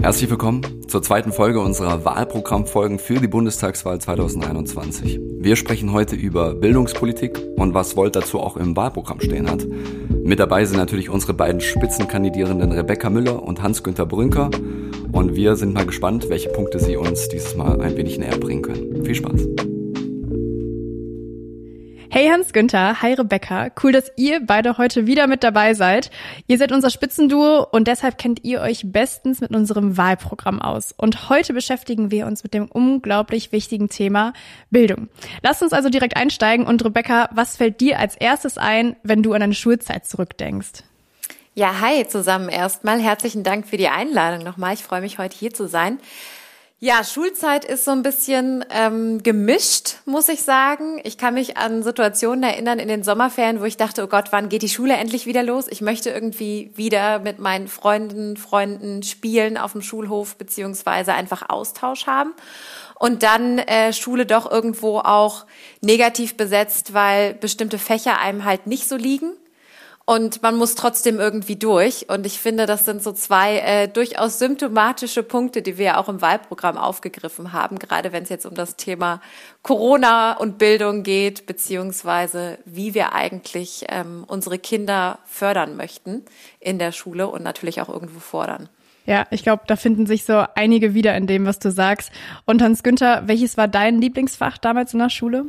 Herzlich willkommen zur zweiten Folge unserer Wahlprogrammfolgen für die Bundestagswahl 2021. Wir sprechen heute über Bildungspolitik und was Volt dazu auch im Wahlprogramm stehen hat. Mit dabei sind natürlich unsere beiden Spitzenkandidierenden Rebecca Müller und Hans-Günter Brünker. Und wir sind mal gespannt, welche Punkte sie uns dieses Mal ein wenig näher bringen können. Viel Spaß! Hey Hans Günther, hi Rebecca. Cool, dass ihr beide heute wieder mit dabei seid. Ihr seid unser Spitzenduo und deshalb kennt ihr euch bestens mit unserem Wahlprogramm aus. Und heute beschäftigen wir uns mit dem unglaublich wichtigen Thema Bildung. Lasst uns also direkt einsteigen und Rebecca, was fällt dir als erstes ein, wenn du an deine Schulzeit zurückdenkst? Ja, hi zusammen erstmal. Herzlichen Dank für die Einladung nochmal. Ich freue mich heute hier zu sein. Ja, Schulzeit ist so ein bisschen ähm, gemischt, muss ich sagen. Ich kann mich an Situationen erinnern in den Sommerferien, wo ich dachte, oh Gott, wann geht die Schule endlich wieder los? Ich möchte irgendwie wieder mit meinen Freunden, Freunden spielen auf dem Schulhof beziehungsweise einfach Austausch haben. Und dann äh, Schule doch irgendwo auch negativ besetzt, weil bestimmte Fächer einem halt nicht so liegen und man muss trotzdem irgendwie durch. Und ich finde, das sind so zwei äh, durchaus symptomatische Punkte, die wir auch im Wahlprogramm aufgegriffen haben, gerade wenn es jetzt um das Thema Corona und Bildung geht, beziehungsweise wie wir eigentlich ähm, unsere Kinder fördern möchten in der Schule und natürlich auch irgendwo fordern. Ja, ich glaube, da finden sich so einige wieder in dem, was du sagst. Und Hans Günther, welches war dein Lieblingsfach damals in der Schule?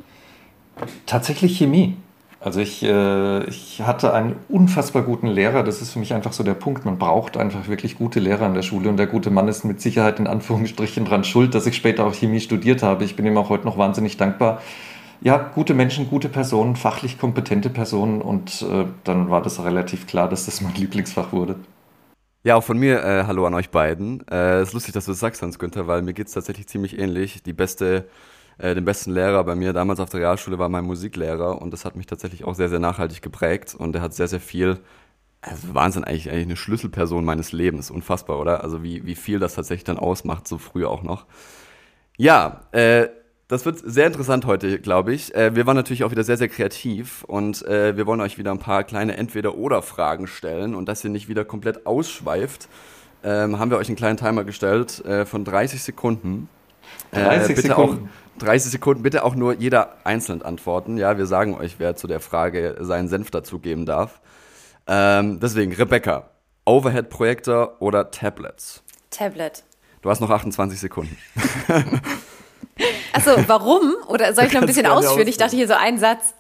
Tatsächlich Chemie. Also ich, äh, ich hatte einen unfassbar guten Lehrer. Das ist für mich einfach so der Punkt. Man braucht einfach wirklich gute Lehrer in der Schule. Und der gute Mann ist mit Sicherheit in Anführungsstrichen dran schuld, dass ich später auch Chemie studiert habe. Ich bin ihm auch heute noch wahnsinnig dankbar. Ja, gute Menschen, gute Personen, fachlich kompetente Personen. Und äh, dann war das relativ klar, dass das mein Lieblingsfach wurde. Ja, auch von mir äh, Hallo an euch beiden. Es äh, ist lustig, dass du das sagst, Hans Günther, weil mir geht es tatsächlich ziemlich ähnlich. Die beste äh, den besten Lehrer bei mir damals auf der Realschule war mein Musiklehrer und das hat mich tatsächlich auch sehr, sehr nachhaltig geprägt und er hat sehr, sehr viel, also Wahnsinn, eigentlich, eigentlich eine Schlüsselperson meines Lebens, unfassbar, oder? Also wie, wie viel das tatsächlich dann ausmacht, so früh auch noch. Ja, äh, das wird sehr interessant heute, glaube ich. Äh, wir waren natürlich auch wieder sehr, sehr kreativ und äh, wir wollen euch wieder ein paar kleine Entweder-Oder-Fragen stellen und dass ihr nicht wieder komplett ausschweift, ähm, haben wir euch einen kleinen Timer gestellt äh, von 30 Sekunden. 30 bitte Sekunden. Auch, 30 Sekunden, bitte auch nur jeder einzeln antworten. Ja, wir sagen euch, wer zu der Frage seinen Senf dazugeben darf. Ähm, deswegen, Rebecca, Overhead-Projektor oder Tablets? Tablet. Du hast noch 28 Sekunden. Achso, warum? Oder soll ich noch ein bisschen ausführen? Ich dachte hier so einen Satz.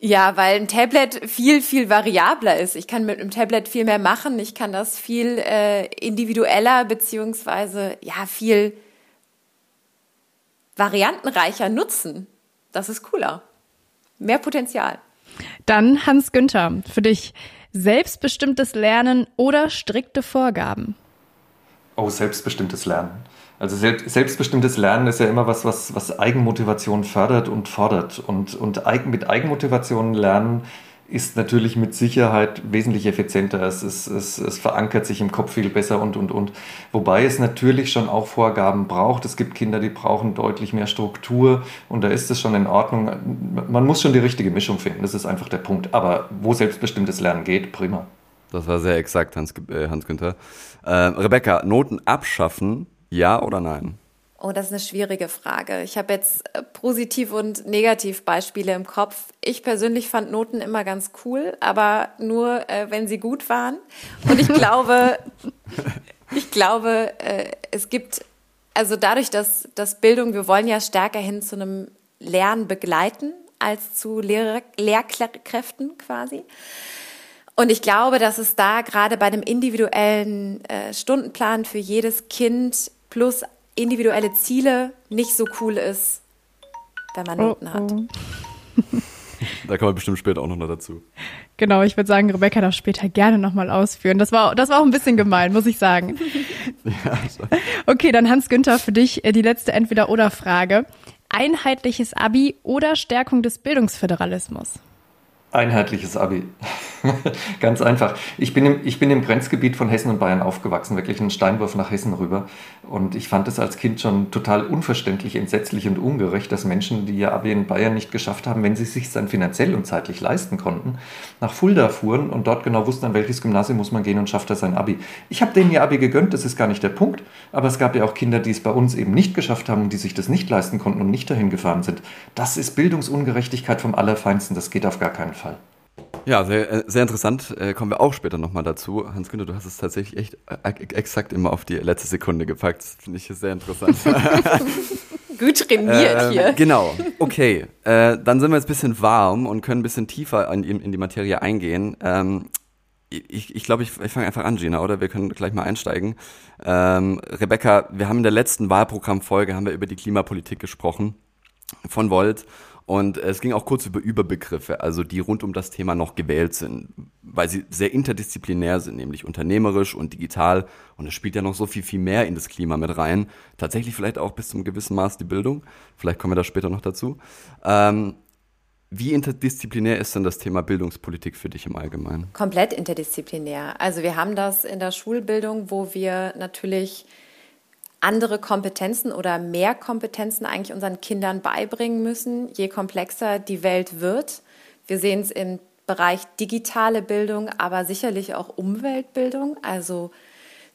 Äh, ja, weil ein Tablet viel, viel variabler ist. Ich kann mit einem Tablet viel mehr machen. Ich kann das viel äh, individueller beziehungsweise ja viel variantenreicher nutzen. Das ist cooler. Mehr Potenzial. Dann Hans Günther, für dich selbstbestimmtes Lernen oder strikte Vorgaben? Oh, selbstbestimmtes Lernen. Also selbstbestimmtes Lernen ist ja immer was, was, was Eigenmotivation fördert und fordert. Und, und mit Eigenmotivation lernen ist natürlich mit Sicherheit wesentlich effizienter. Es, ist, es, es verankert sich im Kopf viel besser und, und, und. Wobei es natürlich schon auch Vorgaben braucht. Es gibt Kinder, die brauchen deutlich mehr Struktur und da ist es schon in Ordnung. Man muss schon die richtige Mischung finden. Das ist einfach der Punkt. Aber wo selbstbestimmtes Lernen geht, prima. Das war sehr exakt, Hans, äh, Hans Günther. Äh, Rebecca, Noten abschaffen, ja oder nein? Oh, das ist eine schwierige Frage. Ich habe jetzt äh, Positiv- und Negativbeispiele im Kopf. Ich persönlich fand Noten immer ganz cool, aber nur, äh, wenn sie gut waren. Und ich glaube, ich glaube, äh, es gibt, also dadurch, dass, dass Bildung, wir wollen ja stärker hin zu einem Lernen begleiten als zu Lehrer, Lehrkräften quasi. Und ich glaube, dass es da gerade bei einem individuellen äh, Stundenplan für jedes Kind plus individuelle Ziele nicht so cool ist, wenn man Noten oh, hat. Oh. Da kommen wir bestimmt später auch noch dazu. Genau, ich würde sagen, Rebecca darf später gerne nochmal ausführen. Das war, das war auch ein bisschen gemein, muss ich sagen. ja. Okay, dann Hans Günther, für dich äh, die letzte Entweder-Oder-Frage. Einheitliches Abi oder Stärkung des Bildungsföderalismus? Einheitliches Abi. Ganz einfach. Ich bin, im, ich bin im Grenzgebiet von Hessen und Bayern aufgewachsen, wirklich einen Steinwurf nach Hessen rüber. Und ich fand es als Kind schon total unverständlich, entsetzlich und ungerecht, dass Menschen, die ihr Abi in Bayern nicht geschafft haben, wenn sie es sich dann finanziell und zeitlich leisten konnten, nach Fulda fuhren und dort genau wussten, an welches Gymnasium muss man gehen und schafft er sein Abi. Ich habe denen ihr Abi gegönnt, das ist gar nicht der Punkt. Aber es gab ja auch Kinder, die es bei uns eben nicht geschafft haben die sich das nicht leisten konnten und nicht dahin gefahren sind. Das ist Bildungsungerechtigkeit vom Allerfeinsten. Das geht auf gar keinen Fall. Ja, sehr, äh, sehr interessant. Äh, kommen wir auch später nochmal dazu. Hans-Günther, du hast es tatsächlich echt äh, exakt immer auf die letzte Sekunde gepackt. Das finde ich sehr interessant. Gut trainiert äh, hier. Genau, okay. Äh, dann sind wir jetzt ein bisschen warm und können ein bisschen tiefer in, in die Materie eingehen. Ähm, ich, ich glaube, ich, ich fange einfach an, Gina, oder? Wir können gleich mal einsteigen. Ähm, Rebecca, wir haben in der letzten Wahlprogrammfolge haben wir über die Klimapolitik gesprochen von Volt. Und es ging auch kurz über Überbegriffe, also die rund um das Thema noch gewählt sind, weil sie sehr interdisziplinär sind, nämlich unternehmerisch und digital. Und es spielt ja noch so viel, viel mehr in das Klima mit rein. Tatsächlich vielleicht auch bis zum gewissen Maß die Bildung. Vielleicht kommen wir da später noch dazu. Ähm, wie interdisziplinär ist denn das Thema Bildungspolitik für dich im Allgemeinen? Komplett interdisziplinär. Also wir haben das in der Schulbildung, wo wir natürlich andere Kompetenzen oder mehr Kompetenzen eigentlich unseren Kindern beibringen müssen, je komplexer die Welt wird. Wir sehen es im Bereich digitale Bildung, aber sicherlich auch Umweltbildung, also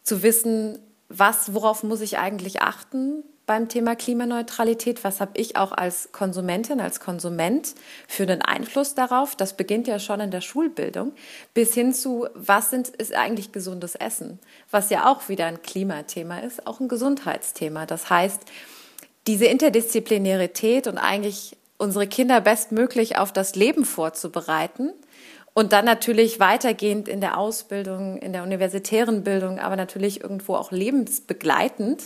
zu wissen, was, worauf muss ich eigentlich achten beim Thema Klimaneutralität? Was habe ich auch als Konsumentin, als Konsument für einen Einfluss darauf? Das beginnt ja schon in der Schulbildung, bis hin zu, was sind, ist eigentlich gesundes Essen? Was ja auch wieder ein Klimathema ist, auch ein Gesundheitsthema. Das heißt, diese Interdisziplinarität und eigentlich unsere Kinder bestmöglich auf das Leben vorzubereiten, und dann natürlich weitergehend in der Ausbildung, in der universitären Bildung, aber natürlich irgendwo auch lebensbegleitend,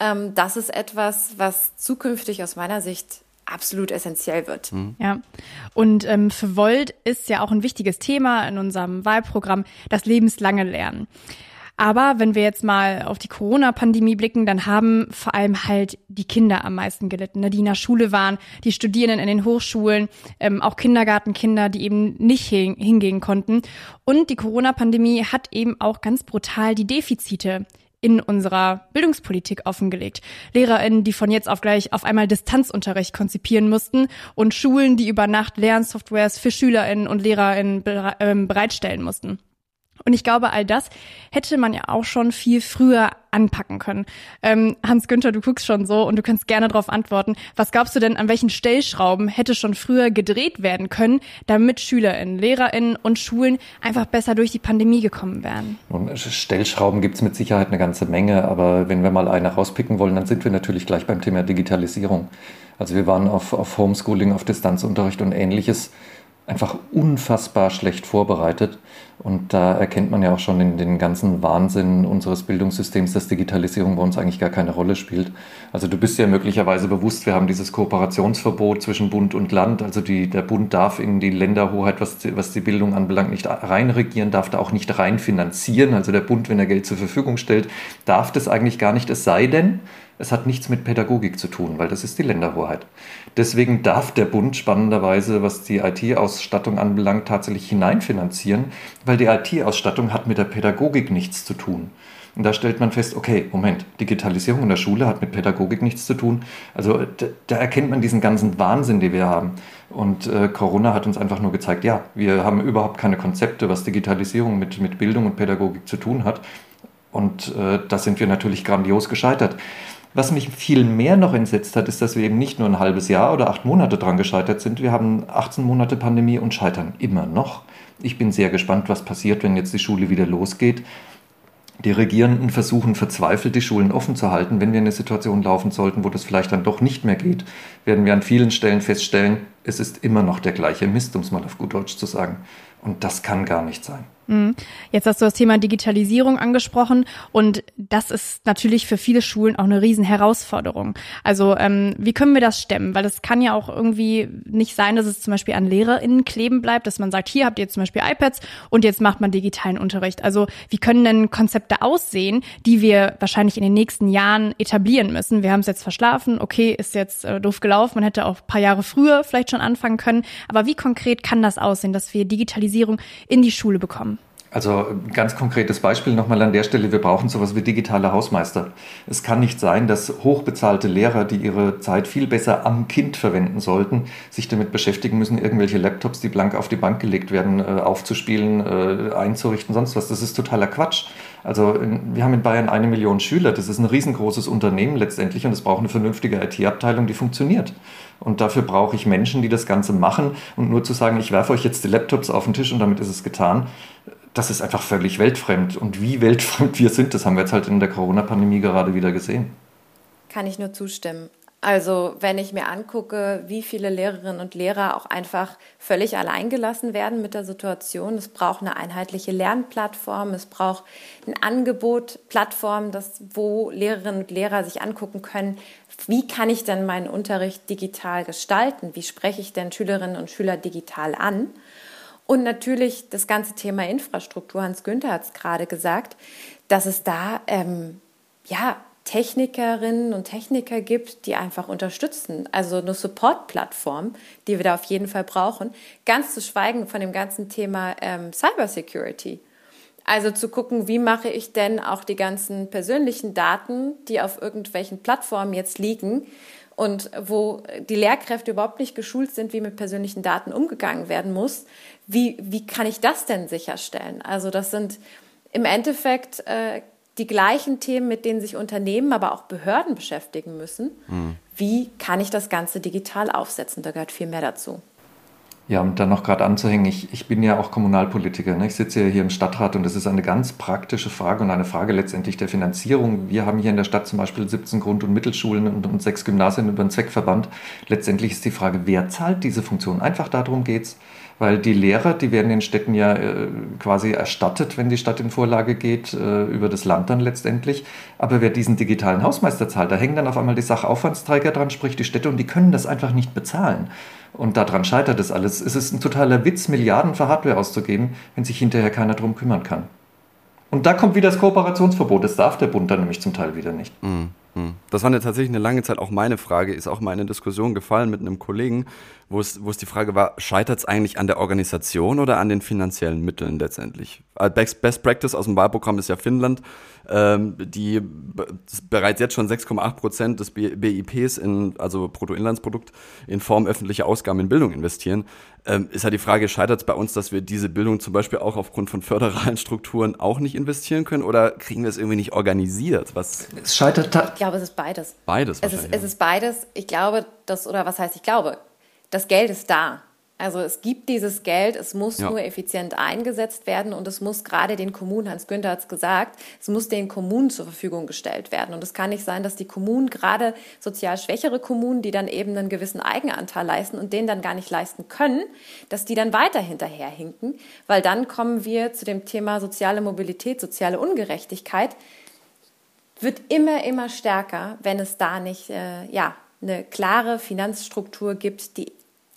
ähm, das ist etwas, was zukünftig aus meiner Sicht absolut essentiell wird. Mhm. Ja, und ähm, für Volt ist ja auch ein wichtiges Thema in unserem Wahlprogramm das lebenslange Lernen. Aber wenn wir jetzt mal auf die Corona-Pandemie blicken, dann haben vor allem halt die Kinder am meisten gelitten, ne? die in der Schule waren, die Studierenden in den Hochschulen, ähm, auch Kindergartenkinder, die eben nicht hingehen konnten. Und die Corona-Pandemie hat eben auch ganz brutal die Defizite in unserer Bildungspolitik offengelegt. LehrerInnen, die von jetzt auf gleich auf einmal Distanzunterricht konzipieren mussten und Schulen, die über Nacht Lernsoftwares für SchülerInnen und LehrerInnen ähm, bereitstellen mussten. Und ich glaube, all das hätte man ja auch schon viel früher anpacken können. Ähm, Hans Günther, du guckst schon so und du kannst gerne darauf antworten. Was glaubst du denn, an welchen Stellschrauben hätte schon früher gedreht werden können, damit SchülerInnen, LehrerInnen und Schulen einfach besser durch die Pandemie gekommen wären? Und Stellschrauben gibt's mit Sicherheit eine ganze Menge, aber wenn wir mal eine rauspicken wollen, dann sind wir natürlich gleich beim Thema Digitalisierung. Also wir waren auf, auf Homeschooling, auf Distanzunterricht und ähnliches einfach unfassbar schlecht vorbereitet. Und da erkennt man ja auch schon in den ganzen Wahnsinn unseres Bildungssystems, dass Digitalisierung bei uns eigentlich gar keine Rolle spielt. Also du bist ja möglicherweise bewusst, wir haben dieses Kooperationsverbot zwischen Bund und Land. Also die, der Bund darf in die Länderhoheit, was, was die Bildung anbelangt, nicht reinregieren, darf da auch nicht rein finanzieren. Also der Bund, wenn er Geld zur Verfügung stellt, darf das eigentlich gar nicht. Es sei denn, es hat nichts mit Pädagogik zu tun, weil das ist die Länderhoheit. Deswegen darf der Bund spannenderweise, was die IT-Ausstattung anbelangt, tatsächlich hineinfinanzieren, weil die IT-Ausstattung hat mit der Pädagogik nichts zu tun. Und da stellt man fest, okay, Moment, Digitalisierung in der Schule hat mit Pädagogik nichts zu tun. Also da, da erkennt man diesen ganzen Wahnsinn, den wir haben. Und äh, Corona hat uns einfach nur gezeigt, ja, wir haben überhaupt keine Konzepte, was Digitalisierung mit, mit Bildung und Pädagogik zu tun hat. Und äh, da sind wir natürlich grandios gescheitert. Was mich viel mehr noch entsetzt hat, ist, dass wir eben nicht nur ein halbes Jahr oder acht Monate dran gescheitert sind. Wir haben 18 Monate Pandemie und scheitern immer noch. Ich bin sehr gespannt, was passiert, wenn jetzt die Schule wieder losgeht. Die Regierenden versuchen verzweifelt, die Schulen offen zu halten. Wenn wir in eine Situation laufen sollten, wo das vielleicht dann doch nicht mehr geht, werden wir an vielen Stellen feststellen, es ist immer noch der gleiche Mist, um es mal auf gut Deutsch zu sagen. Und das kann gar nicht sein. Mhm. Jetzt hast du das Thema Digitalisierung angesprochen und das ist natürlich für viele Schulen auch eine riesen Herausforderung. Also ähm, wie können wir das stemmen? Weil es kann ja auch irgendwie nicht sein, dass es zum Beispiel an LehrerInnen kleben bleibt, dass man sagt, hier habt ihr zum Beispiel iPads und jetzt macht man digitalen Unterricht. Also wie können denn Konzepte aussehen, die wir wahrscheinlich in den nächsten Jahren etablieren müssen? Wir haben es jetzt verschlafen, okay, ist jetzt äh, doof gelaufen, man hätte auch ein paar Jahre früher vielleicht schon anfangen können. Aber wie konkret kann das aussehen, dass wir Digitalisierung in die Schule bekommen? Also ganz konkretes Beispiel nochmal an der Stelle, wir brauchen sowas wie digitale Hausmeister. Es kann nicht sein, dass hochbezahlte Lehrer, die ihre Zeit viel besser am Kind verwenden sollten, sich damit beschäftigen müssen, irgendwelche Laptops, die blank auf die Bank gelegt werden, äh, aufzuspielen, äh, einzurichten, sonst was. Das ist totaler Quatsch. Also wir haben in Bayern eine Million Schüler, das ist ein riesengroßes Unternehmen letztendlich und es braucht eine vernünftige IT-Abteilung, die funktioniert. Und dafür brauche ich Menschen, die das Ganze machen und nur zu sagen, ich werfe euch jetzt die Laptops auf den Tisch und damit ist es getan, das ist einfach völlig weltfremd. Und wie weltfremd wir sind, das haben wir jetzt halt in der Corona-Pandemie gerade wieder gesehen. Kann ich nur zustimmen. Also wenn ich mir angucke, wie viele Lehrerinnen und Lehrer auch einfach völlig alleingelassen werden mit der Situation. Es braucht eine einheitliche Lernplattform, es braucht ein Angebot, Plattform, das, wo Lehrerinnen und Lehrer sich angucken können, wie kann ich denn meinen Unterricht digital gestalten? Wie spreche ich denn Schülerinnen und Schüler digital an? Und natürlich das ganze Thema Infrastruktur. Hans Günther hat es gerade gesagt, dass es da ähm, ja, Technikerinnen und Techniker gibt, die einfach unterstützen. Also eine Support-Plattform, die wir da auf jeden Fall brauchen. Ganz zu schweigen von dem ganzen Thema ähm, Cybersecurity. Also zu gucken, wie mache ich denn auch die ganzen persönlichen Daten, die auf irgendwelchen Plattformen jetzt liegen, und wo die Lehrkräfte überhaupt nicht geschult sind, wie mit persönlichen Daten umgegangen werden muss, wie, wie kann ich das denn sicherstellen? Also das sind im Endeffekt äh, die gleichen Themen, mit denen sich Unternehmen, aber auch Behörden beschäftigen müssen. Mhm. Wie kann ich das Ganze digital aufsetzen? Da gehört viel mehr dazu. Ja, und dann noch gerade anzuhängen, ich, ich bin ja auch Kommunalpolitiker. Ne? Ich sitze ja hier im Stadtrat und das ist eine ganz praktische Frage und eine Frage letztendlich der Finanzierung. Wir haben hier in der Stadt zum Beispiel 17 Grund- und Mittelschulen und, und sechs Gymnasien über einen Zweckverband. Letztendlich ist die Frage, wer zahlt diese Funktion? Einfach darum geht's weil die Lehrer, die werden in Städten ja äh, quasi erstattet, wenn die Stadt in Vorlage geht, äh, über das Land dann letztendlich. Aber wer diesen digitalen Hausmeister zahlt, da hängen dann auf einmal die Sachaufwandsträger dran, sprich die Städte, und die können das einfach nicht bezahlen. Und daran scheitert es alles. Es ist ein totaler Witz, Milliarden für Hardware auszugeben, wenn sich hinterher keiner drum kümmern kann. Und da kommt wieder das Kooperationsverbot. Das darf der Bund dann nämlich zum Teil wieder nicht. Mhm. Das war tatsächlich eine lange Zeit auch meine Frage, ist auch mal in eine Diskussion gefallen mit einem Kollegen, wo es, wo es die Frage war, scheitert es eigentlich an der Organisation oder an den finanziellen Mitteln letztendlich? Äh, Best, Best Practice aus dem Wahlprogramm ist ja Finnland, ähm, die bereits jetzt schon 6,8 Prozent des BIPs, in, also Bruttoinlandsprodukt, in Form öffentlicher Ausgaben in Bildung investieren. Ähm, ist ja die Frage, scheitert es bei uns, dass wir diese Bildung zum Beispiel auch aufgrund von föderalen Strukturen auch nicht investieren können oder kriegen wir es irgendwie nicht organisiert? Was es scheitert. Ich glaube, es ist beides. Beides. Es ist, es ist beides. Ich glaube, dass, oder was heißt ich glaube? das Geld ist da. Also es gibt dieses Geld, es muss ja. nur effizient eingesetzt werden und es muss gerade den Kommunen, Hans Günther hat es gesagt, es muss den Kommunen zur Verfügung gestellt werden. Und es kann nicht sein, dass die Kommunen, gerade sozial schwächere Kommunen, die dann eben einen gewissen Eigenanteil leisten und den dann gar nicht leisten können, dass die dann weiter hinterherhinken, weil dann kommen wir zu dem Thema soziale Mobilität, soziale Ungerechtigkeit, wird immer, immer stärker, wenn es da nicht, äh, ja, eine klare Finanzstruktur gibt, die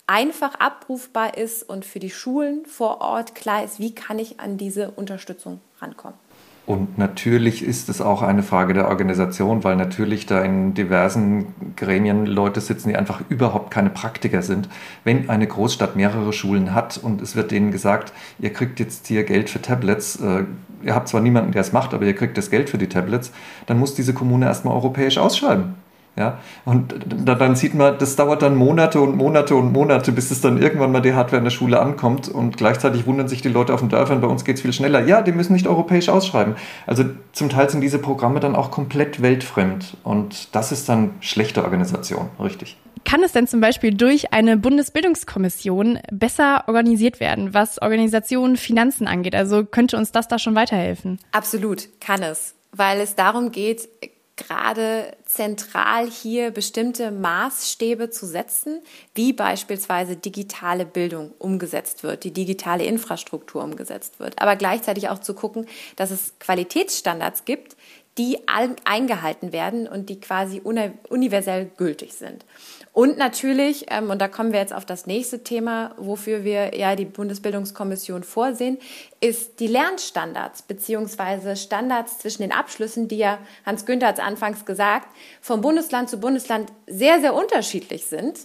einfach abrufbar ist und für die Schulen vor Ort klar ist, wie kann ich an diese Unterstützung rankommen. Und natürlich ist es auch eine Frage der Organisation, weil natürlich da in diversen Gremien Leute sitzen, die einfach überhaupt keine Praktiker sind. Wenn eine Großstadt mehrere Schulen hat und es wird denen gesagt, ihr kriegt jetzt hier Geld für Tablets, äh, ihr habt zwar niemanden, der es macht, aber ihr kriegt das Geld für die Tablets, dann muss diese Kommune erstmal europäisch ausschreiben. Ja, und dann sieht man, das dauert dann Monate und Monate und Monate, bis es dann irgendwann mal die Hardware in der Schule ankommt und gleichzeitig wundern sich die Leute auf den Dörfern, bei uns geht es viel schneller. Ja, die müssen nicht europäisch ausschreiben. Also zum Teil sind diese Programme dann auch komplett weltfremd und das ist dann schlechte Organisation, richtig. Kann es denn zum Beispiel durch eine Bundesbildungskommission besser organisiert werden, was Organisation, Finanzen angeht? Also könnte uns das da schon weiterhelfen? Absolut, kann es, weil es darum geht, gerade zentral hier bestimmte Maßstäbe zu setzen, wie beispielsweise digitale Bildung umgesetzt wird, die digitale Infrastruktur umgesetzt wird, aber gleichzeitig auch zu gucken, dass es Qualitätsstandards gibt, die eingehalten werden und die quasi universell gültig sind. Und natürlich, ähm, und da kommen wir jetzt auf das nächste Thema, wofür wir ja die Bundesbildungskommission vorsehen, ist die Lernstandards beziehungsweise Standards zwischen den Abschlüssen, die ja, Hans Günther hat es anfangs gesagt, vom Bundesland zu Bundesland sehr, sehr unterschiedlich sind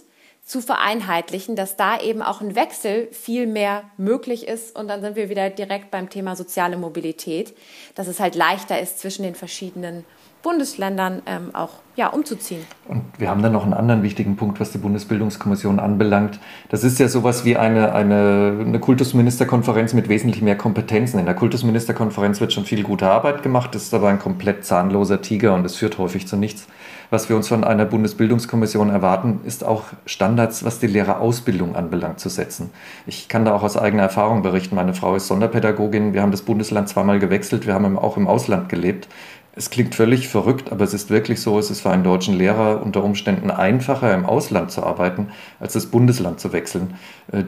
zu vereinheitlichen, dass da eben auch ein Wechsel viel mehr möglich ist. Und dann sind wir wieder direkt beim Thema soziale Mobilität, dass es halt leichter ist, zwischen den verschiedenen Bundesländern ähm, auch ja, umzuziehen. Und wir haben dann noch einen anderen wichtigen Punkt, was die Bundesbildungskommission anbelangt. Das ist ja sowas wie eine, eine, eine Kultusministerkonferenz mit wesentlich mehr Kompetenzen. In der Kultusministerkonferenz wird schon viel gute Arbeit gemacht, das ist aber ein komplett zahnloser Tiger und es führt häufig zu nichts. Was wir uns von einer Bundesbildungskommission erwarten, ist auch Standards, was die Lehrerausbildung anbelangt, zu setzen. Ich kann da auch aus eigener Erfahrung berichten. Meine Frau ist Sonderpädagogin. Wir haben das Bundesland zweimal gewechselt. Wir haben auch im Ausland gelebt. Es klingt völlig verrückt, aber es ist wirklich so, es ist für einen deutschen Lehrer unter Umständen einfacher, im Ausland zu arbeiten, als das Bundesland zu wechseln. Äh,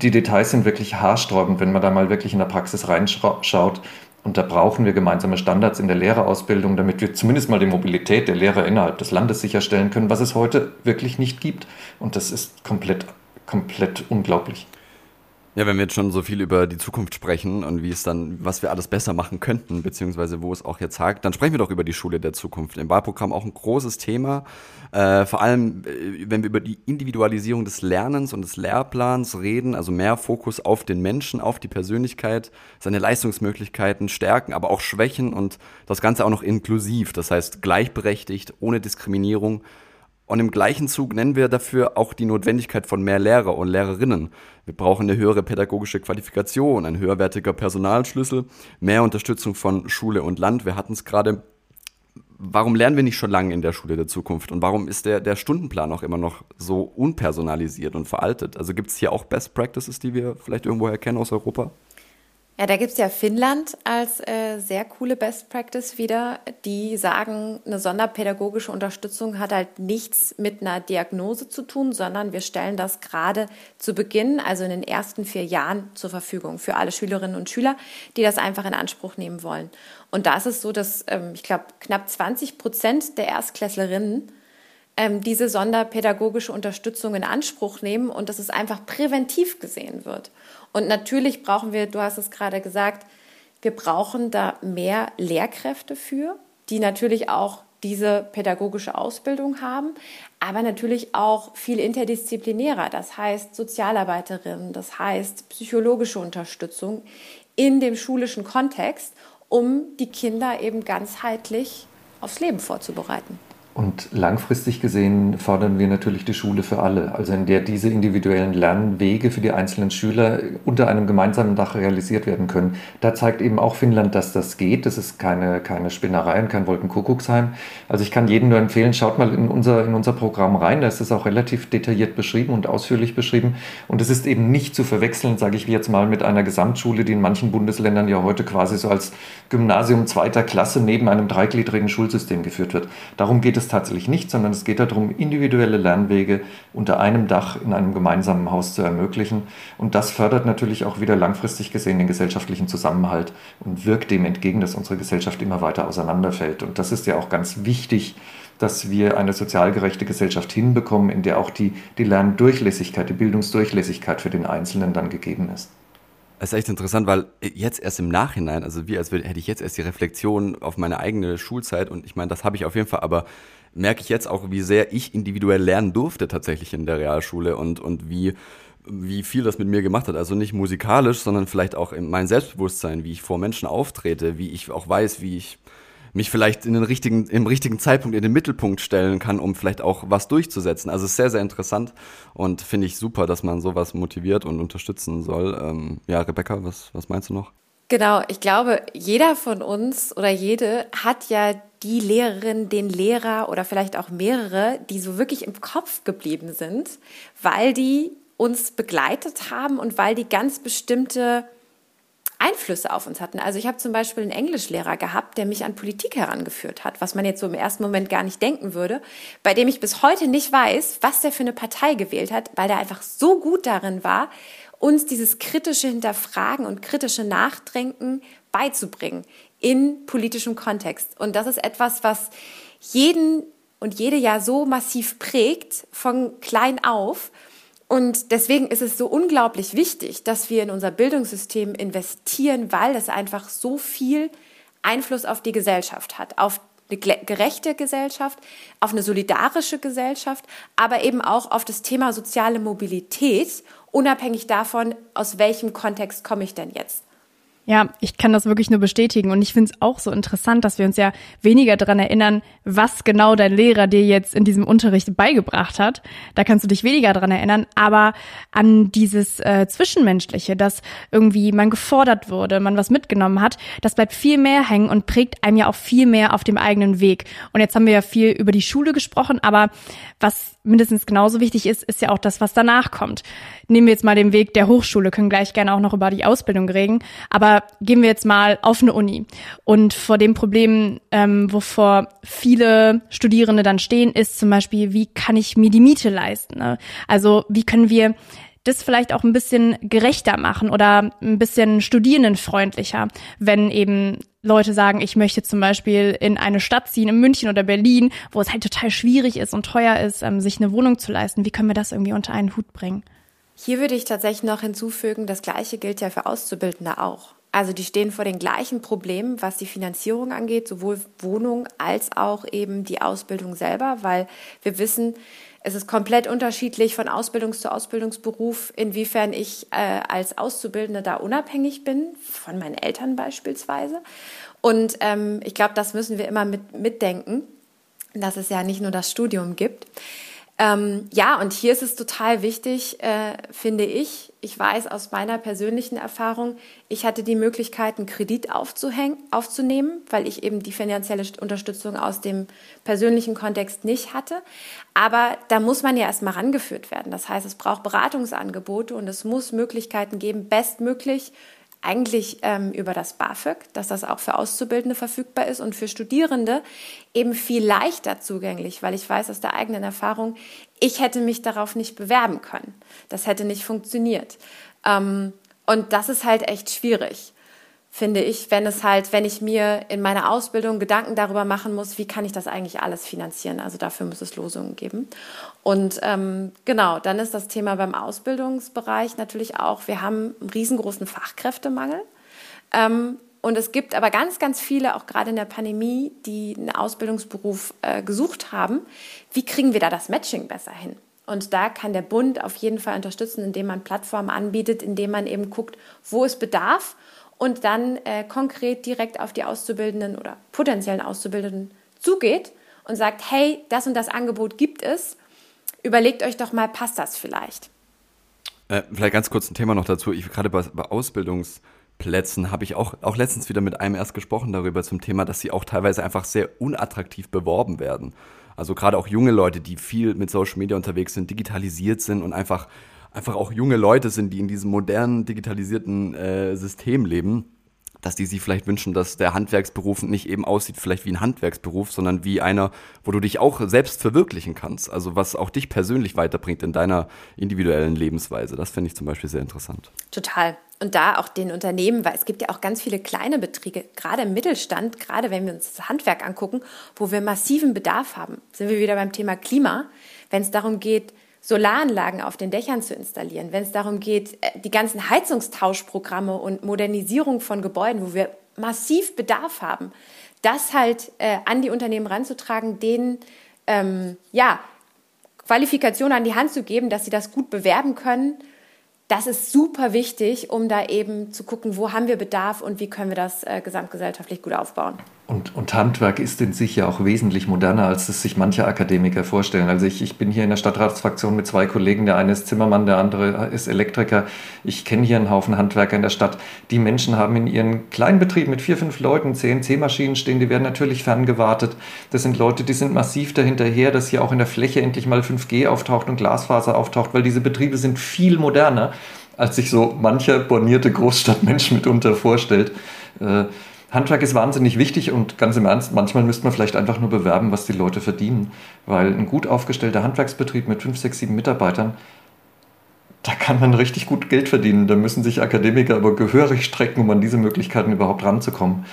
die Details sind wirklich haarsträubend, wenn man da mal wirklich in der Praxis reinschaut. Und da brauchen wir gemeinsame Standards in der Lehrerausbildung, damit wir zumindest mal die Mobilität der Lehrer innerhalb des Landes sicherstellen können, was es heute wirklich nicht gibt. Und das ist komplett, komplett unglaublich. Ja, wenn wir jetzt schon so viel über die Zukunft sprechen und wie es dann, was wir alles besser machen könnten, beziehungsweise wo es auch jetzt hakt, dann sprechen wir doch über die Schule der Zukunft. Im Wahlprogramm auch ein großes Thema. Äh, vor allem, äh, wenn wir über die Individualisierung des Lernens und des Lehrplans reden, also mehr Fokus auf den Menschen, auf die Persönlichkeit, seine Leistungsmöglichkeiten, Stärken, aber auch Schwächen und das Ganze auch noch inklusiv, das heißt gleichberechtigt, ohne Diskriminierung und im gleichen Zug nennen wir dafür auch die Notwendigkeit von mehr Lehrer und Lehrerinnen. Wir brauchen eine höhere pädagogische Qualifikation, ein höherwertiger Personalschlüssel, mehr Unterstützung von Schule und Land. Wir hatten es gerade. Warum lernen wir nicht schon lange in der Schule der Zukunft? Und warum ist der, der Stundenplan auch immer noch so unpersonalisiert und veraltet? Also gibt es hier auch Best Practices, die wir vielleicht irgendwo erkennen aus Europa? Ja, da gibt's ja Finnland als äh, sehr coole Best Practice wieder. Die sagen, eine sonderpädagogische Unterstützung hat halt nichts mit einer Diagnose zu tun, sondern wir stellen das gerade zu Beginn, also in den ersten vier Jahren zur Verfügung für alle Schülerinnen und Schüler, die das einfach in Anspruch nehmen wollen. Und da ist es so, dass ähm, ich glaube, knapp 20 Prozent der Erstklässlerinnen ähm, diese sonderpädagogische Unterstützung in Anspruch nehmen und dass es einfach präventiv gesehen wird. Und natürlich brauchen wir, du hast es gerade gesagt, wir brauchen da mehr Lehrkräfte für, die natürlich auch diese pädagogische Ausbildung haben, aber natürlich auch viel interdisziplinärer, das heißt Sozialarbeiterinnen, das heißt psychologische Unterstützung in dem schulischen Kontext, um die Kinder eben ganzheitlich aufs Leben vorzubereiten. Und langfristig gesehen fordern wir natürlich die Schule für alle, also in der diese individuellen Lernwege für die einzelnen Schüler unter einem gemeinsamen Dach realisiert werden können. Da zeigt eben auch Finnland, dass das geht. Das ist keine, keine Spinnerei und kein Wolkenkuckucksheim. Also ich kann jedem nur empfehlen, schaut mal in unser, in unser Programm rein. Da ist es auch relativ detailliert beschrieben und ausführlich beschrieben. Und es ist eben nicht zu verwechseln, sage ich jetzt mal, mit einer Gesamtschule, die in manchen Bundesländern ja heute quasi so als Gymnasium zweiter Klasse neben einem dreigliedrigen Schulsystem geführt wird. Darum geht es tatsächlich nicht, sondern es geht darum, individuelle Lernwege unter einem Dach in einem gemeinsamen Haus zu ermöglichen. Und das fördert natürlich auch wieder langfristig gesehen den gesellschaftlichen Zusammenhalt und wirkt dem entgegen, dass unsere Gesellschaft immer weiter auseinanderfällt. Und das ist ja auch ganz wichtig, dass wir eine sozial gerechte Gesellschaft hinbekommen, in der auch die, die Lerndurchlässigkeit, die Bildungsdurchlässigkeit für den Einzelnen dann gegeben ist. Das ist echt interessant, weil jetzt erst im Nachhinein, also wie als hätte ich jetzt erst die Reflexion auf meine eigene Schulzeit und ich meine, das habe ich auf jeden Fall, aber merke ich jetzt auch, wie sehr ich individuell lernen durfte tatsächlich in der Realschule und, und wie, wie viel das mit mir gemacht hat. Also nicht musikalisch, sondern vielleicht auch in mein Selbstbewusstsein, wie ich vor Menschen auftrete, wie ich auch weiß, wie ich mich vielleicht in den richtigen, im richtigen Zeitpunkt in den Mittelpunkt stellen kann, um vielleicht auch was durchzusetzen. Also sehr, sehr interessant und finde ich super, dass man sowas motiviert und unterstützen soll. Ähm, ja, Rebecca, was, was meinst du noch? Genau, ich glaube, jeder von uns oder jede hat ja die Lehrerin, den Lehrer oder vielleicht auch mehrere, die so wirklich im Kopf geblieben sind, weil die uns begleitet haben und weil die ganz bestimmte Einflüsse auf uns hatten. Also ich habe zum Beispiel einen Englischlehrer gehabt, der mich an Politik herangeführt hat, was man jetzt so im ersten Moment gar nicht denken würde, bei dem ich bis heute nicht weiß, was der für eine Partei gewählt hat, weil der einfach so gut darin war, uns dieses kritische Hinterfragen und kritische Nachdenken beizubringen in politischem Kontext. Und das ist etwas, was jeden und jede ja so massiv prägt, von klein auf und deswegen ist es so unglaublich wichtig, dass wir in unser Bildungssystem investieren, weil es einfach so viel Einfluss auf die Gesellschaft hat, auf eine gerechte Gesellschaft, auf eine solidarische Gesellschaft, aber eben auch auf das Thema soziale Mobilität, unabhängig davon, aus welchem Kontext komme ich denn jetzt. Ja, ich kann das wirklich nur bestätigen. Und ich finde es auch so interessant, dass wir uns ja weniger daran erinnern, was genau dein Lehrer dir jetzt in diesem Unterricht beigebracht hat. Da kannst du dich weniger daran erinnern, aber an dieses äh, Zwischenmenschliche, dass irgendwie man gefordert wurde, man was mitgenommen hat, das bleibt viel mehr hängen und prägt einem ja auch viel mehr auf dem eigenen Weg. Und jetzt haben wir ja viel über die Schule gesprochen, aber was mindestens genauso wichtig ist, ist ja auch das, was danach kommt. Nehmen wir jetzt mal den Weg der Hochschule, können gleich gerne auch noch über die Ausbildung reden, aber gehen wir jetzt mal auf eine Uni. Und vor dem Problem, ähm, wovor viele Studierende dann stehen, ist zum Beispiel, wie kann ich mir die Miete leisten? Ne? Also wie können wir das vielleicht auch ein bisschen gerechter machen oder ein bisschen studierendenfreundlicher, wenn eben Leute sagen, ich möchte zum Beispiel in eine Stadt ziehen, in München oder Berlin, wo es halt total schwierig ist und teuer ist, ähm, sich eine Wohnung zu leisten. Wie können wir das irgendwie unter einen Hut bringen? Hier würde ich tatsächlich noch hinzufügen, das Gleiche gilt ja für Auszubildende auch. Also die stehen vor den gleichen Problemen, was die Finanzierung angeht, sowohl Wohnung als auch eben die Ausbildung selber, weil wir wissen, es ist komplett unterschiedlich von Ausbildungs- zu Ausbildungsberuf, inwiefern ich äh, als Auszubildende da unabhängig bin, von meinen Eltern beispielsweise. Und ähm, ich glaube, das müssen wir immer mit, mitdenken, dass es ja nicht nur das Studium gibt. Ähm, ja, und hier ist es total wichtig, äh, finde ich. Ich weiß aus meiner persönlichen Erfahrung, ich hatte die Möglichkeit, einen Kredit aufzunehmen, weil ich eben die finanzielle Unterstützung aus dem persönlichen Kontext nicht hatte. Aber da muss man ja erstmal rangeführt werden. Das heißt, es braucht Beratungsangebote und es muss Möglichkeiten geben, bestmöglich eigentlich ähm, über das BAföG, dass das auch für Auszubildende verfügbar ist und für Studierende eben viel leichter zugänglich, weil ich weiß aus der eigenen Erfahrung, ich hätte mich darauf nicht bewerben können. Das hätte nicht funktioniert. Ähm, und das ist halt echt schwierig finde ich, wenn es halt, wenn ich mir in meiner Ausbildung Gedanken darüber machen muss, wie kann ich das eigentlich alles finanzieren. Also dafür muss es Losungen geben. Und ähm, genau, dann ist das Thema beim Ausbildungsbereich natürlich auch, wir haben einen riesengroßen Fachkräftemangel. Ähm, und es gibt aber ganz, ganz viele, auch gerade in der Pandemie, die einen Ausbildungsberuf äh, gesucht haben. Wie kriegen wir da das Matching besser hin? Und da kann der Bund auf jeden Fall unterstützen, indem man Plattformen anbietet, indem man eben guckt, wo es bedarf und dann äh, konkret direkt auf die Auszubildenden oder potenziellen Auszubildenden zugeht und sagt, hey, das und das Angebot gibt es, überlegt euch doch mal, passt das vielleicht? Äh, vielleicht ganz kurz ein Thema noch dazu. Ich gerade bei, bei Ausbildungsplätzen habe ich auch, auch letztens wieder mit einem erst gesprochen darüber zum Thema, dass sie auch teilweise einfach sehr unattraktiv beworben werden. Also gerade auch junge Leute, die viel mit Social Media unterwegs sind, digitalisiert sind und einfach einfach auch junge Leute sind, die in diesem modernen, digitalisierten äh, System leben, dass die sich vielleicht wünschen, dass der Handwerksberuf nicht eben aussieht, vielleicht wie ein Handwerksberuf, sondern wie einer, wo du dich auch selbst verwirklichen kannst. Also was auch dich persönlich weiterbringt in deiner individuellen Lebensweise. Das finde ich zum Beispiel sehr interessant. Total. Und da auch den Unternehmen, weil es gibt ja auch ganz viele kleine Betriebe, gerade im Mittelstand, gerade wenn wir uns das Handwerk angucken, wo wir massiven Bedarf haben. Sind wir wieder beim Thema Klima, wenn es darum geht, Solaranlagen auf den Dächern zu installieren, wenn es darum geht, äh, die ganzen Heizungstauschprogramme und Modernisierung von Gebäuden, wo wir massiv Bedarf haben, das halt äh, an die Unternehmen ranzutragen, denen ähm, ja, Qualifikationen an die Hand zu geben, dass sie das gut bewerben können das ist super wichtig, um da eben zu gucken, wo haben wir Bedarf und wie können wir das äh, gesamtgesellschaftlich gut aufbauen. Und, und, Handwerk ist in sich ja auch wesentlich moderner, als es sich manche Akademiker vorstellen. Also ich, ich bin hier in der Stadtratsfraktion mit zwei Kollegen. Der eine ist Zimmermann, der andere ist Elektriker. Ich kenne hier einen Haufen Handwerker in der Stadt. Die Menschen haben in ihren kleinen Betrieben mit vier, fünf Leuten CNC-Maschinen stehen. Die werden natürlich ferngewartet. Das sind Leute, die sind massiv dahinterher, dass hier auch in der Fläche endlich mal 5G auftaucht und Glasfaser auftaucht, weil diese Betriebe sind viel moderner als sich so mancher bornierte Großstadtmensch mitunter vorstellt. Äh, Handwerk ist wahnsinnig wichtig und ganz im Ernst, manchmal müsste man vielleicht einfach nur bewerben, was die Leute verdienen, weil ein gut aufgestellter Handwerksbetrieb mit 5, 6, 7 Mitarbeitern, da kann man richtig gut Geld verdienen. Da müssen sich Akademiker aber gehörig strecken, um an diese Möglichkeiten überhaupt ranzukommen.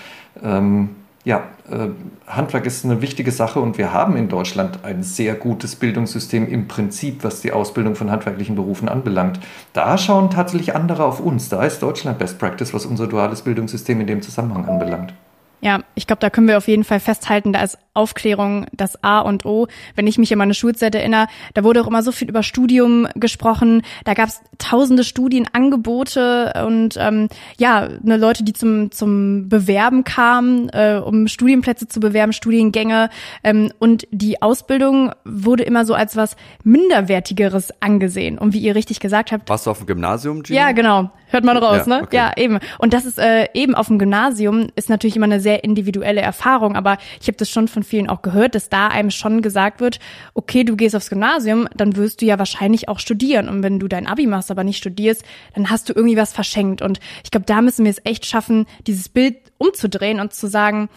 Ähm, ja, äh, Handwerk ist eine wichtige Sache und wir haben in Deutschland ein sehr gutes Bildungssystem im Prinzip, was die Ausbildung von handwerklichen Berufen anbelangt. Da schauen tatsächlich andere auf uns. Da ist Deutschland Best Practice, was unser duales Bildungssystem in dem Zusammenhang anbelangt. Ich glaube, da können wir auf jeden Fall festhalten, da ist Aufklärung das A und O. Wenn ich mich an meine Schulzeit erinnere, da wurde auch immer so viel über Studium gesprochen. Da gab es tausende Studienangebote und ähm, ja, ne, Leute, die zum zum Bewerben kamen, äh, um Studienplätze zu bewerben, Studiengänge. Ähm, und die Ausbildung wurde immer so als was minderwertigeres angesehen. Und wie ihr richtig gesagt habt, warst du auf dem Gymnasium? Gina? Ja, genau. Hört man raus, Ja, ne? okay. Ja, eben. Und das ist äh, eben auf dem Gymnasium ist natürlich immer eine sehr individuelle Erfahrung, aber ich habe das schon von vielen auch gehört, dass da einem schon gesagt wird, okay, du gehst aufs Gymnasium, dann wirst du ja wahrscheinlich auch studieren und wenn du dein Abi machst, aber nicht studierst, dann hast du irgendwie was verschenkt und ich glaube, da müssen wir es echt schaffen, dieses Bild umzudrehen und zu sagen,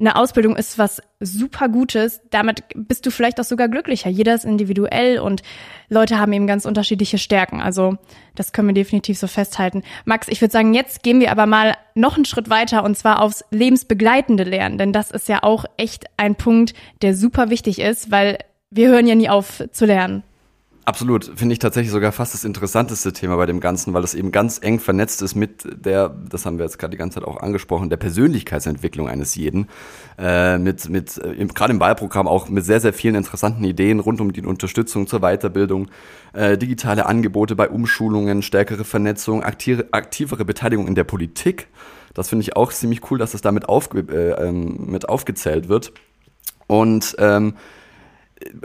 eine Ausbildung ist was super Gutes. Damit bist du vielleicht auch sogar glücklicher. Jeder ist individuell und Leute haben eben ganz unterschiedliche Stärken. Also das können wir definitiv so festhalten. Max, ich würde sagen, jetzt gehen wir aber mal noch einen Schritt weiter und zwar aufs lebensbegleitende Lernen. Denn das ist ja auch echt ein Punkt, der super wichtig ist, weil wir hören ja nie auf zu lernen. Absolut, finde ich tatsächlich sogar fast das interessanteste Thema bei dem Ganzen, weil es eben ganz eng vernetzt ist mit der, das haben wir jetzt gerade die ganze Zeit auch angesprochen, der Persönlichkeitsentwicklung eines jeden. Äh, mit, mit äh, gerade im Wahlprogramm auch mit sehr, sehr vielen interessanten Ideen rund um die Unterstützung zur Weiterbildung, äh, digitale Angebote bei Umschulungen, stärkere Vernetzung, aktive, aktivere Beteiligung in der Politik. Das finde ich auch ziemlich cool, dass das damit aufge, äh, ähm, mit aufgezählt wird. Und ähm,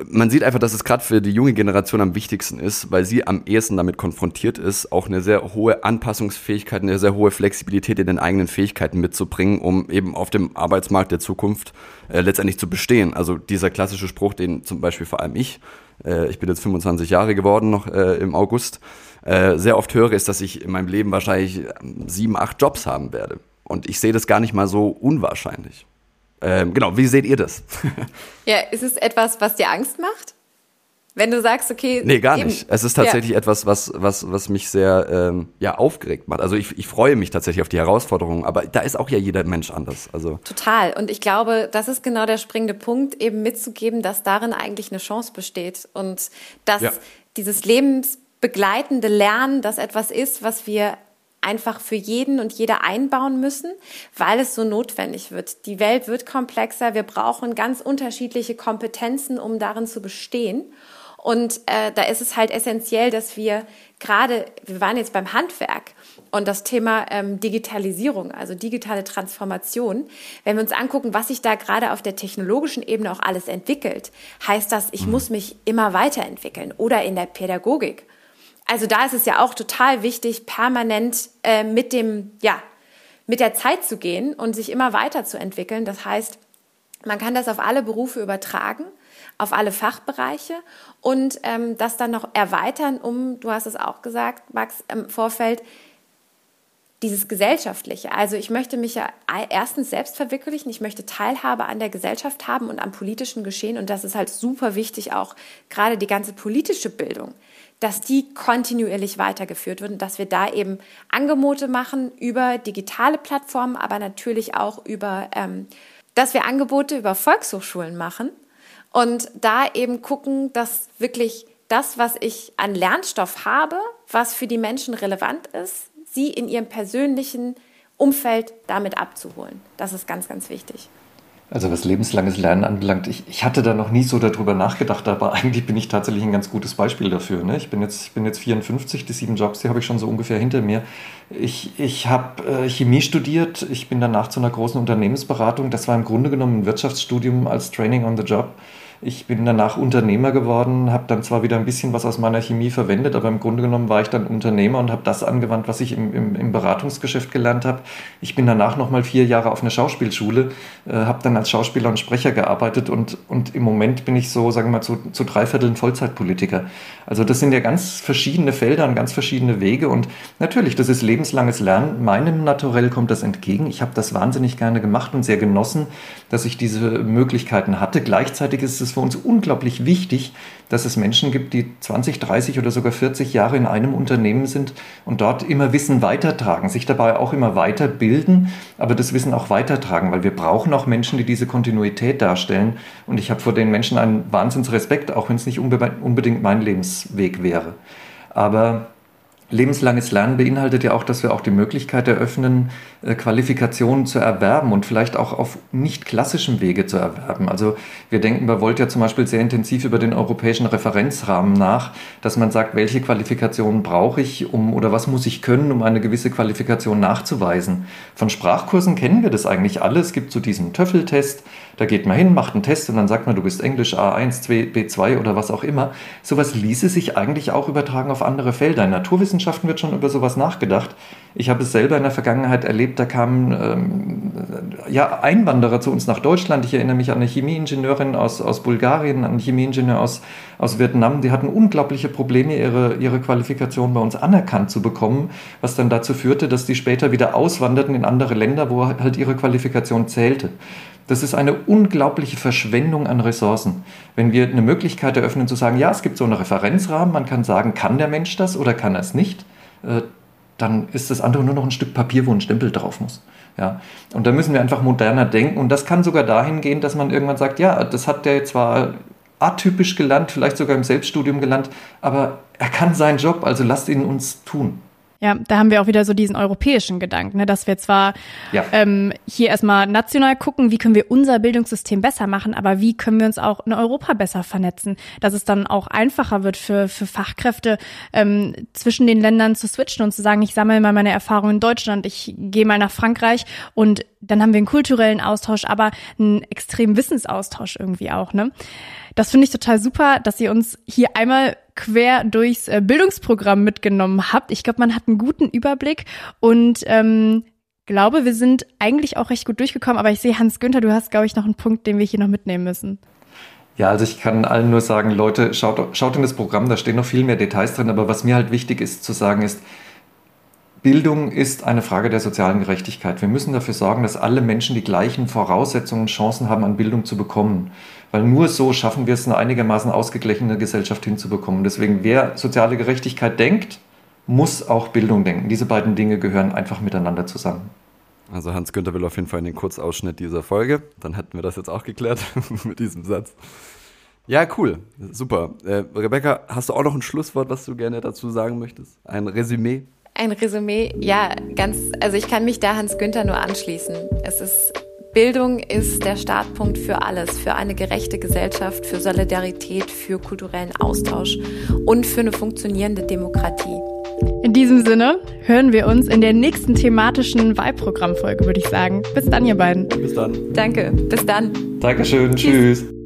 man sieht einfach, dass es gerade für die junge Generation am wichtigsten ist, weil sie am ehesten damit konfrontiert ist, auch eine sehr hohe Anpassungsfähigkeit, eine sehr hohe Flexibilität in den eigenen Fähigkeiten mitzubringen, um eben auf dem Arbeitsmarkt der Zukunft äh, letztendlich zu bestehen. Also dieser klassische Spruch, den zum Beispiel vor allem ich, äh, ich bin jetzt 25 Jahre geworden noch äh, im August, äh, sehr oft höre, ist, dass ich in meinem Leben wahrscheinlich sieben, acht Jobs haben werde. Und ich sehe das gar nicht mal so unwahrscheinlich. Ähm, genau, wie seht ihr das? Ja, ist es etwas, was dir Angst macht? Wenn du sagst, okay. Nee, gar eben- nicht. Es ist tatsächlich Ja. etwas, was, was, was mich sehr ähm, ja, aufgeregt macht. Also ich, ich freue mich tatsächlich auf die Herausforderungen, aber da ist auch ja jeder Mensch anders. Also Total. Und ich glaube, das ist genau der springende Punkt, eben mitzugeben, dass darin eigentlich eine Chance besteht und dass Ja. dieses lebensbegleitende Lernen das etwas ist, was wir einfach für jeden und jede einbauen müssen, weil es so notwendig wird. Die Welt wird komplexer. Wir brauchen ganz unterschiedliche Kompetenzen, um darin zu bestehen. Und äh, da ist es halt essentiell, dass wir gerade, wir waren jetzt beim Handwerk und das Thema ähm, Digitalisierung, also digitale Transformation, wenn wir uns angucken, was sich da gerade auf der technologischen Ebene auch alles entwickelt, heißt das, ich muss mich immer weiterentwickeln oder in der Pädagogik. Also da ist es ja auch total wichtig, permanent äh, mit dem, ja, mit der Zeit zu gehen und sich immer weiterzuentwickeln. Das heißt, man kann das auf alle Berufe übertragen, auf alle Fachbereiche und ähm, das dann noch erweitern, um, du hast es auch gesagt, Max, im Vorfeld, dieses Gesellschaftliche. Also ich möchte mich ja erstens selbst verwirklichen, ich möchte Teilhabe an der Gesellschaft haben und am politischen Geschehen und das ist halt super wichtig auch, gerade die ganze politische Bildung, dass die kontinuierlich weitergeführt wird und dass wir da eben Angebote machen über digitale Plattformen, aber natürlich auch über, ähm, dass wir Angebote über Volkshochschulen machen und da eben gucken, dass wirklich das, was ich an Lernstoff habe, was für die Menschen relevant ist, sie in ihrem persönlichen Umfeld damit abzuholen. Das ist ganz, ganz wichtig. Also was lebenslanges Lernen anbelangt, ich, ich hatte da noch nie so darüber nachgedacht, aber eigentlich bin ich tatsächlich ein ganz gutes Beispiel dafür. Ne? Ich, bin jetzt, ich bin jetzt 54, die sieben Jobs, die habe ich schon so ungefähr hinter mir. Ich, ich habe äh, Chemie studiert, ich bin danach zu einer großen Unternehmensberatung. Das war im Grunde genommen ein Wirtschaftsstudium als Training on the Job. Ich bin danach Unternehmer geworden, habe dann zwar wieder ein bisschen was aus meiner Chemie verwendet, aber im Grunde genommen war ich dann Unternehmer und habe das angewandt, was ich im, im, im Beratungsgeschäft gelernt habe. Ich bin danach nochmal vier Jahre auf einer Schauspielschule, äh, habe dann als Schauspieler und Sprecher gearbeitet und, und im Moment bin ich so, sagen wir mal, zu, zu drei Vierteln Vollzeitpolitiker. Also das sind ja ganz verschiedene Felder und ganz verschiedene Wege und natürlich, das ist lebenslanges Lernen. Meinem Naturell kommt das entgegen. Ich habe das wahnsinnig gerne gemacht und sehr genossen, dass ich diese Möglichkeiten hatte. Gleichzeitig ist es für uns unglaublich wichtig, dass es Menschen gibt, die 20, 30 oder sogar 40 Jahre in einem Unternehmen sind und dort immer Wissen weitertragen, sich dabei auch immer weiterbilden, aber das Wissen auch weitertragen, weil wir brauchen auch Menschen, die diese Kontinuität darstellen. Und ich habe vor den Menschen einen Wahnsinnsrespekt, auch wenn es nicht unbe unbedingt mein Lebensweg wäre. Aber lebenslanges Lernen beinhaltet ja auch, dass wir auch die Möglichkeit eröffnen, äh, Qualifikationen zu erwerben und vielleicht auch auf nicht klassischem Wege zu erwerben. Also wir denken bei Volt ja zum Beispiel sehr intensiv über den europäischen Referenzrahmen nach, dass man sagt, welche Qualifikationen brauche ich, um oder was muss ich können, um eine gewisse Qualifikation nachzuweisen. Von Sprachkursen kennen wir das eigentlich alle. Es gibt so diesen Töffeltest, da geht man hin, macht einen Test und dann sagt man, du bist Englisch A1, B2 oder was auch immer. Sowas ließe sich eigentlich auch übertragen auf andere Felder. In Naturwissenschaften wird schon über sowas nachgedacht. Ich habe es selber in der Vergangenheit erlebt, da kamen ähm, ja, Einwanderer zu uns nach Deutschland. Ich erinnere mich an eine Chemieingenieurin aus, aus Bulgarien, an einen Chemieingenieur aus, aus Vietnam. Die hatten unglaubliche Probleme, ihre, ihre Qualifikation bei uns anerkannt zu bekommen, was dann dazu führte, dass die später wieder auswanderten in andere Länder, wo halt ihre Qualifikation zählte. Das ist eine unglaubliche Verschwendung an Ressourcen. Wenn wir eine Möglichkeit eröffnen zu sagen, ja, es gibt so einen Referenzrahmen, man kann sagen, kann der Mensch das oder kann er es nicht, äh, dann ist das andere nur noch ein Stück Papier, wo ein Stempel drauf muss. Ja, und da müssen wir einfach moderner denken. Und das kann sogar dahin gehen, dass man irgendwann sagt, ja, das hat der zwar atypisch gelernt, vielleicht sogar im Selbststudium gelernt, aber er kann seinen Job, also lasst ihn uns tun. Ja, da haben wir auch wieder so diesen europäischen Gedanken, ne, dass wir zwar ja. ähm, hier erstmal national gucken, wie können wir unser Bildungssystem besser machen, aber wie können wir uns auch in Europa besser vernetzen, dass es dann auch einfacher wird für, für Fachkräfte ähm, zwischen den Ländern zu switchen und zu sagen, ich sammle mal meine Erfahrungen in Deutschland, ich gehe mal nach Frankreich und dann haben wir einen kulturellen Austausch, aber einen extremen Wissensaustausch irgendwie auch. Ne? Das finde ich total super, dass ihr uns hier einmal quer durchs äh, Bildungsprogramm mitgenommen habt. Ich glaube, man hat einen guten Überblick und ähm, glaube, wir sind eigentlich auch recht gut durchgekommen. Aber ich sehe, Hans Günther, du hast, glaube ich, noch einen Punkt, den wir hier noch mitnehmen müssen. Ja, also ich kann allen nur sagen, Leute, schaut, schaut in das Programm, da stehen noch viel mehr Details drin. Aber was mir halt wichtig ist zu sagen ist, Bildung ist eine Frage der sozialen Gerechtigkeit. Wir müssen dafür sorgen, dass alle Menschen die gleichen Voraussetzungen, Chancen haben, an Bildung zu bekommen. Weil nur so schaffen wir es, eine einigermaßen ausgeglichene Gesellschaft hinzubekommen. Deswegen, wer soziale Gerechtigkeit denkt, muss auch Bildung denken. Diese beiden Dinge gehören einfach miteinander zusammen. Also Hans Günther will auf jeden Fall in den Kurzausschnitt dieser Folge. Dann hätten wir das jetzt auch geklärt mit diesem Satz. Ja, cool. Super. Äh, Rebecca, hast du auch noch ein Schlusswort, was du gerne dazu sagen möchtest? Ein Resümee? Ein Resümee, ja, ganz, also ich kann mich da Hans Günther nur anschließen. Es ist, Bildung ist der Startpunkt für alles, für eine gerechte Gesellschaft, für Solidarität, für kulturellen Austausch und für eine funktionierende Demokratie. In diesem Sinne hören wir uns in der nächsten thematischen Wahlprogrammfolge, würde ich sagen. Bis dann, ihr beiden. Bis dann. Danke. Bis dann. Dankeschön. Tschüss. Tschüss.